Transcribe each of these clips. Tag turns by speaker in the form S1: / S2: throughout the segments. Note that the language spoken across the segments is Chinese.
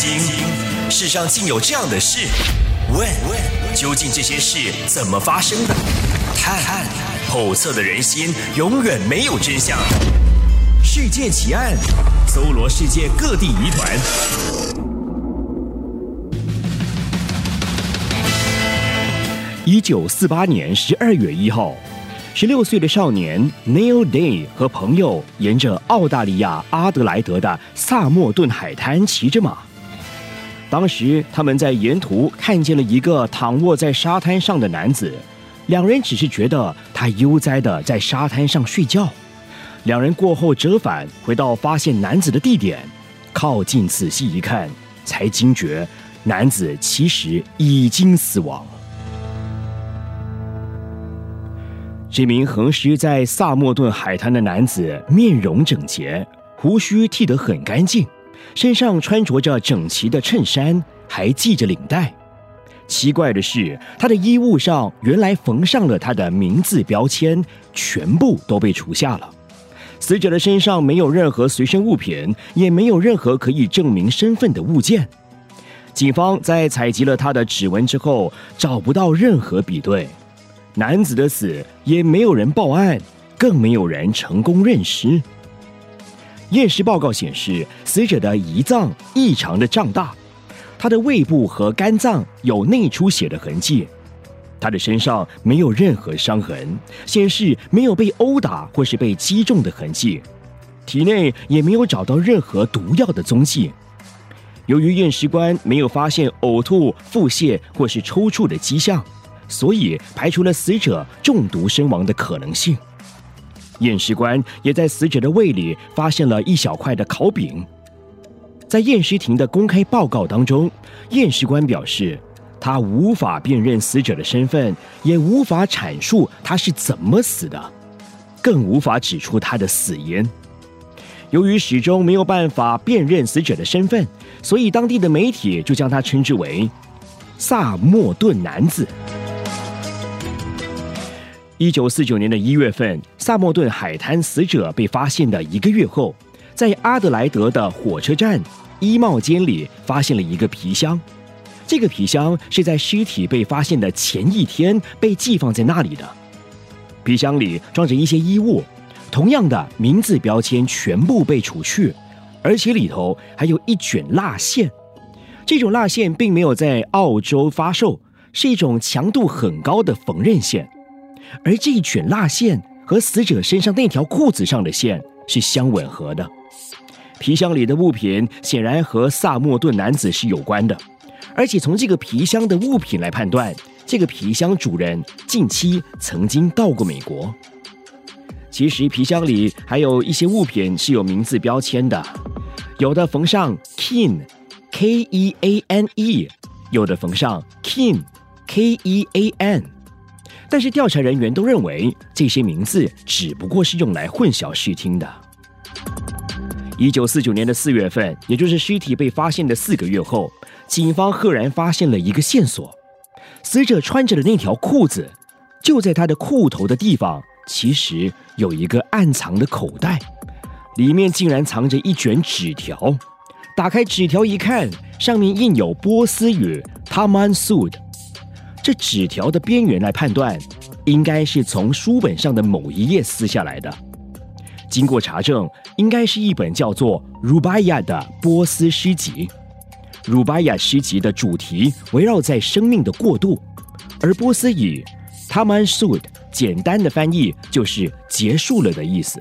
S1: 惊，世上竟有这样的事？问，究竟这些事怎么发生的？探，后测的人心永远没有真相。世界奇案，搜罗世界各地疑团。
S2: 一九四八年十二月一号。十六岁的少年 Neil Day 和朋友沿着澳大利亚阿德莱德的萨默顿海滩骑着马。当时他们在沿途看见了一个躺卧在沙滩上的男子，两人只是觉得他悠哉的在沙滩上睡觉。两人过后折返回到发现男子的地点，靠近仔细一看，才惊觉男子其实已经死亡。这名横尸在萨默顿海滩的男子面容整洁，胡须剃得很干净，身上穿着着整齐的衬衫，还系着领带。奇怪的是，他的衣物上原来缝上了他的名字标签，全部都被除下了。死者的身上没有任何随身物品，也没有任何可以证明身份的物件。警方在采集了他的指纹之后，找不到任何比对。男子的死也没有人报案，更没有人成功认尸。验尸报告显示，死者的胰脏异常的胀大，他的胃部和肝脏有内出血的痕迹，他的身上没有任何伤痕，显示没有被殴打或是被击中的痕迹，体内也没有找到任何毒药的踪迹。由于验尸官没有发现呕吐、腹泻或是抽搐的迹象。所以排除了死者中毒身亡的可能性。验尸官也在死者的胃里发现了一小块的烤饼。在验尸庭的公开报告当中，验尸官表示，他无法辨认死者的身份，也无法阐述他是怎么死的，更无法指出他的死因。由于始终没有办法辨认死者的身份，所以当地的媒体就将他称之为“萨默顿男子”。一九四九年的一月份，萨默顿海滩死者被发现的一个月后，在阿德莱德的火车站衣帽间里发现了一个皮箱。这个皮箱是在尸体被发现的前一天被寄放在那里的。皮箱里装着一些衣物，同样的名字标签全部被除去，而且里头还有一卷蜡线。这种蜡线并没有在澳洲发售，是一种强度很高的缝纫线。而这一卷蜡线和死者身上那条裤子上的线是相吻合的。皮箱里的物品显然和萨默顿男子是有关的，而且从这个皮箱的物品来判断，这个皮箱主人近期曾经到过美国。其实皮箱里还有一些物品是有名字标签的，有的缝上 Keane，K E A N E，有的缝上 Kim，K E A N。但是调查人员都认为这些名字只不过是用来混淆视听的。一九四九年的四月份，也就是尸体被发现的四个月后，警方赫然发现了一个线索：死者穿着的那条裤子，就在他的裤头的地方，其实有一个暗藏的口袋，里面竟然藏着一卷纸条。打开纸条一看，上面印有波斯语 “Taman Sud”。这纸条的边缘来判断，应该是从书本上的某一页撕下来的。经过查证，应该是一本叫做《鲁巴亚》的波斯诗集。鲁巴亚诗集的主题围绕在生命的过渡，而波斯语 “Taman Sud” 简单的翻译就是“结束了”的意思。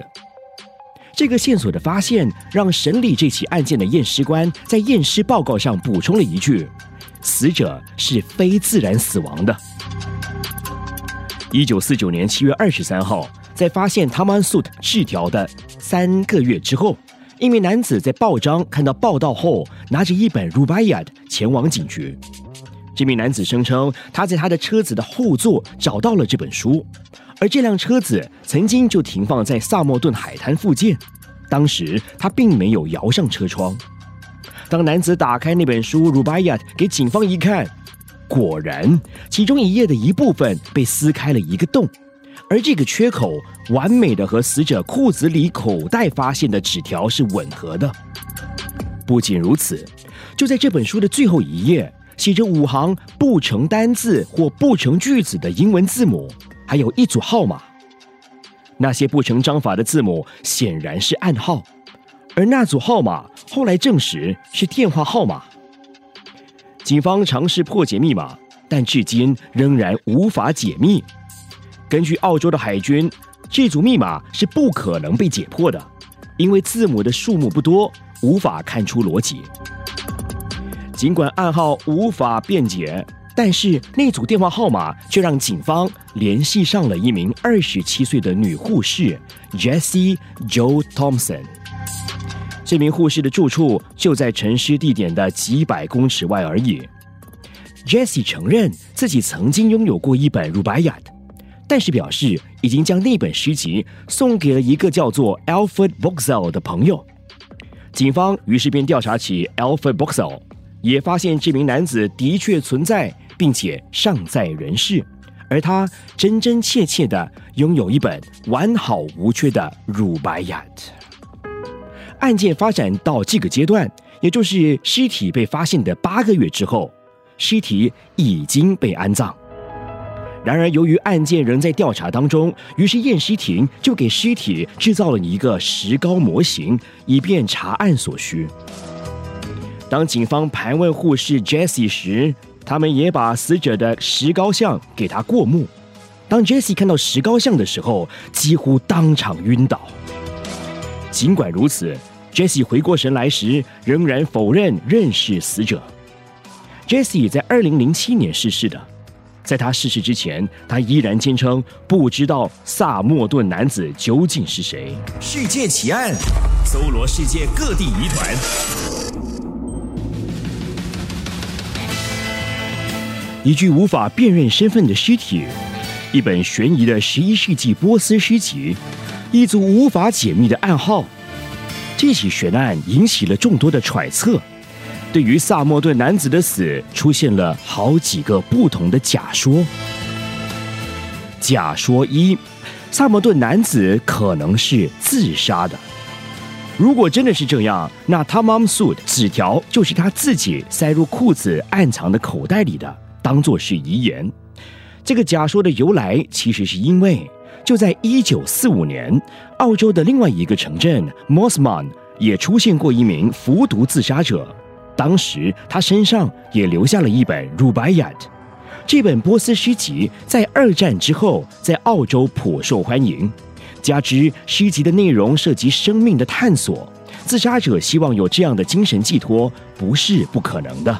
S2: 这个线索的发现，让审理这起案件的验尸官在验尸报告上补充了一句。死者是非自然死亡的。一九四九年七月二十三号，在发现 Taman Sud 字条的三个月之后，一名男子在报章看到报道后，拿着一本 Rubaiyat 前往警局。这名男子声称，他在他的车子的后座找到了这本书，而这辆车子曾经就停放在萨默顿海滩附近，当时他并没有摇上车窗。当男子打开那本书《Rubaiyat》给警方一看，果然其中一页的一部分被撕开了一个洞，而这个缺口完美的和死者裤子里口袋发现的纸条是吻合的。不仅如此，就在这本书的最后一页，写着五行不成单字或不成句子的英文字母，还有一组号码。那些不成章法的字母显然是暗号，而那组号码后来证实是电话号码。警方尝试破解密码，但至今仍然无法解密。根据澳洲的海军，这组密码是不可能被解破的，因为字母的数目不多，无法看出逻辑。尽管暗号无法辩解。但是那组电话号码却让警方联系上了一名二十七岁的女护士 Jessie Jo Thompson。这名护士的住处就在沉尸地点的几百公尺外而已。Jessie 承认自己曾经拥有过一本《鲁白亚》，但是表示已经将那本诗集送给了一个叫做 Alfred Boxell 的朋友。警方于是便调查起 Alfred Boxell，也发现这名男子的确存在。并且尚在人世，而他真真切切的拥有一本完好无缺的《乳白雅》。案件发展到这个阶段，也就是尸体被发现的八个月之后，尸体已经被安葬。然而，由于案件仍在调查当中，于是验尸庭就给尸体制造了一个石膏模型，以便查案所需。当警方盘问护士 Jessie 时，他们也把死者的石膏像给他过目。当 Jessie 看到石膏像的时候，几乎当场晕倒。尽管如此，Jesse 回过神来时，仍然否认认识死者。Jesse 在二零零七年逝世的，在他逝世之前，他依然坚称不知道萨默顿男子究竟是谁。
S1: 世界奇案，搜罗世界各地疑团。
S2: 一具无法辨认身份的尸体，一本悬疑的十一世纪波斯诗集，一组无法解密的暗号。这起悬案引起了众多的揣测，对于萨默顿男子的死出现了好几个不同的假说。假说一：萨默顿男子可能是自杀的。如果真的是这样，那 Tamam Sud 纸条就是他自己塞入裤子暗藏的口袋里的。当做是遗言，这个假说的由来其实是因为，就在一九四五年，澳洲的另外一个城镇 Mossman 也出现过一名服毒自杀者，当时他身上也留下了一本《Rubaiyat》，这本波斯诗集在二战之后在澳洲颇受欢迎，加之诗集的内容涉及生命的探索，自杀者希望有这样的精神寄托不是不可能的。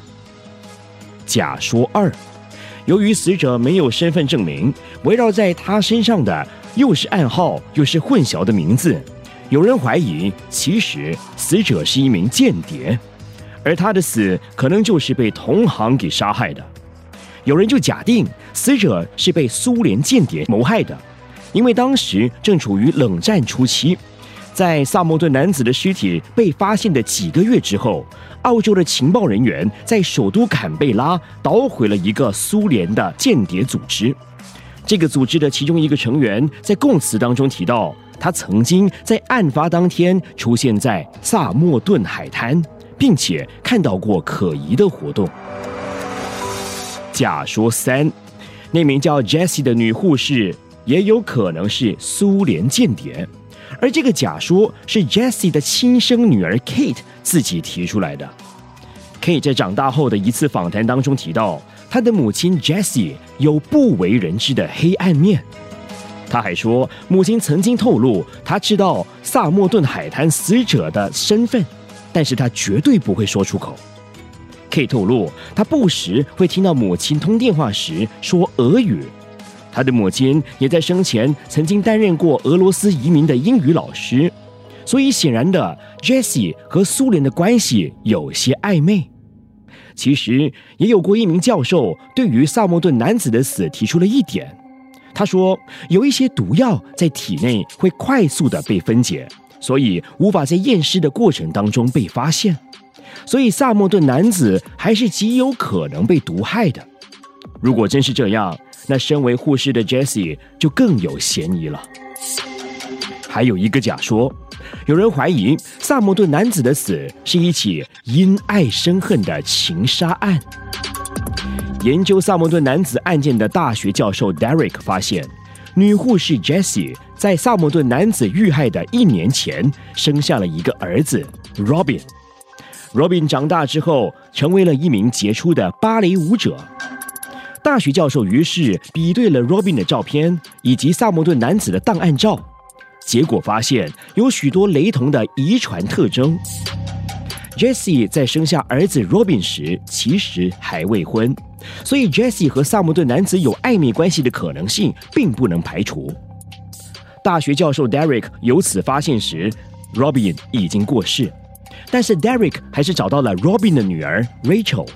S2: 假说二，由于死者没有身份证明，围绕在他身上的又是暗号又是混淆的名字，有人怀疑其实死者是一名间谍，而他的死可能就是被同行给杀害的。有人就假定死者是被苏联间谍谋害的，因为当时正处于冷战初期，在萨默顿男子的尸体被发现的几个月之后。澳洲的情报人员在首都坎贝拉捣毁了一个苏联的间谍组织。这个组织的其中一个成员在供词当中提到，他曾经在案发当天出现在萨默顿海滩，并且看到过可疑的活动。假说三，那名叫 Jessie 的女护士也有可能是苏联间谍。而这个假说是 Jessie 的亲生女儿 Kate 自己提出来的。Kate 在长大后的一次访谈当中提到，他的母亲 Jessie 有不为人知的黑暗面。他还说，母亲曾经透露，他知道萨默顿海滩死者的身份，但是他绝对不会说出口。K 透露，他不时会听到母亲通电话时说俄语。他的母亲也在生前曾经担任过俄罗斯移民的英语老师，所以显然的，Jessie 和苏联的关系有些暧昧。其实也有过一名教授对于萨默顿男子的死提出了一点，他说有一些毒药在体内会快速的被分解，所以无法在验尸的过程当中被发现，所以萨默顿男子还是极有可能被毒害的。如果真是这样，那身为护士的 Jessie 就更有嫌疑了。还有一个假说，有人怀疑萨默顿男子的死是一起因爱生恨的情杀案。研究萨默顿男子案件的大学教授 Derek 发现，女护士 Jessie 在萨默顿男子遇害的一年前生下了一个儿子 Robin。Robin 长大之后成为了一名杰出的芭蕾舞者。大学教授于是比对了 Robin 的照片以及萨默顿男子的档案照，结果发现有许多雷同的遗传特征。Jessie 在生下儿子 Robin 时其实还未婚，所以 Jessie 和萨默顿男子有暧昧关系的可能性并不能排除。大学教授 Derek 由此发现时，Robin 已经过世。但是 Derek 还是找到了 Robin 的女儿 Rachel。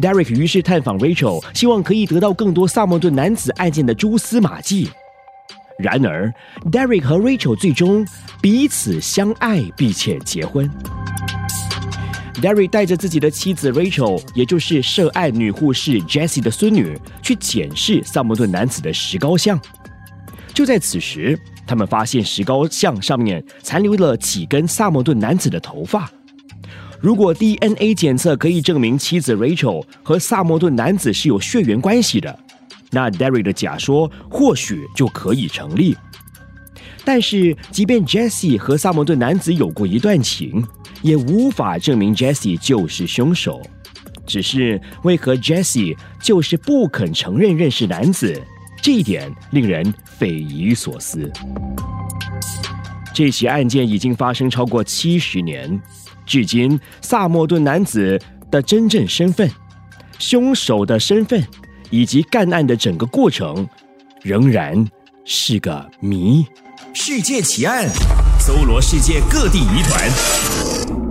S2: Derek 于是探访 Rachel，希望可以得到更多萨默顿男子案件的蛛丝马迹。然而，Derek 和 Rachel 最终彼此相爱，并且结婚。Derek 带着自己的妻子 Rachel，也就是涉案女护士 Jessie 的孙女，去检视萨默顿男子的石膏像。就在此时。他们发现石膏像上面残留了几根萨默顿男子的头发。如果 DNA 检测可以证明妻子 Rachel 和萨默顿男子是有血缘关系的，那 Derry 的假说或许就可以成立。但是，即便 Jesse 和萨默顿男子有过一段情，也无法证明 Jesse 就是凶手。只是为何 Jesse 就是不肯承认认识男子？这一点令人匪夷所思。这起案件已经发生超过七十年，至今萨默顿男子的真正身份、凶手的身份以及干案的整个过程，仍然是个谜。
S1: 世界奇案，搜罗世界各地疑团。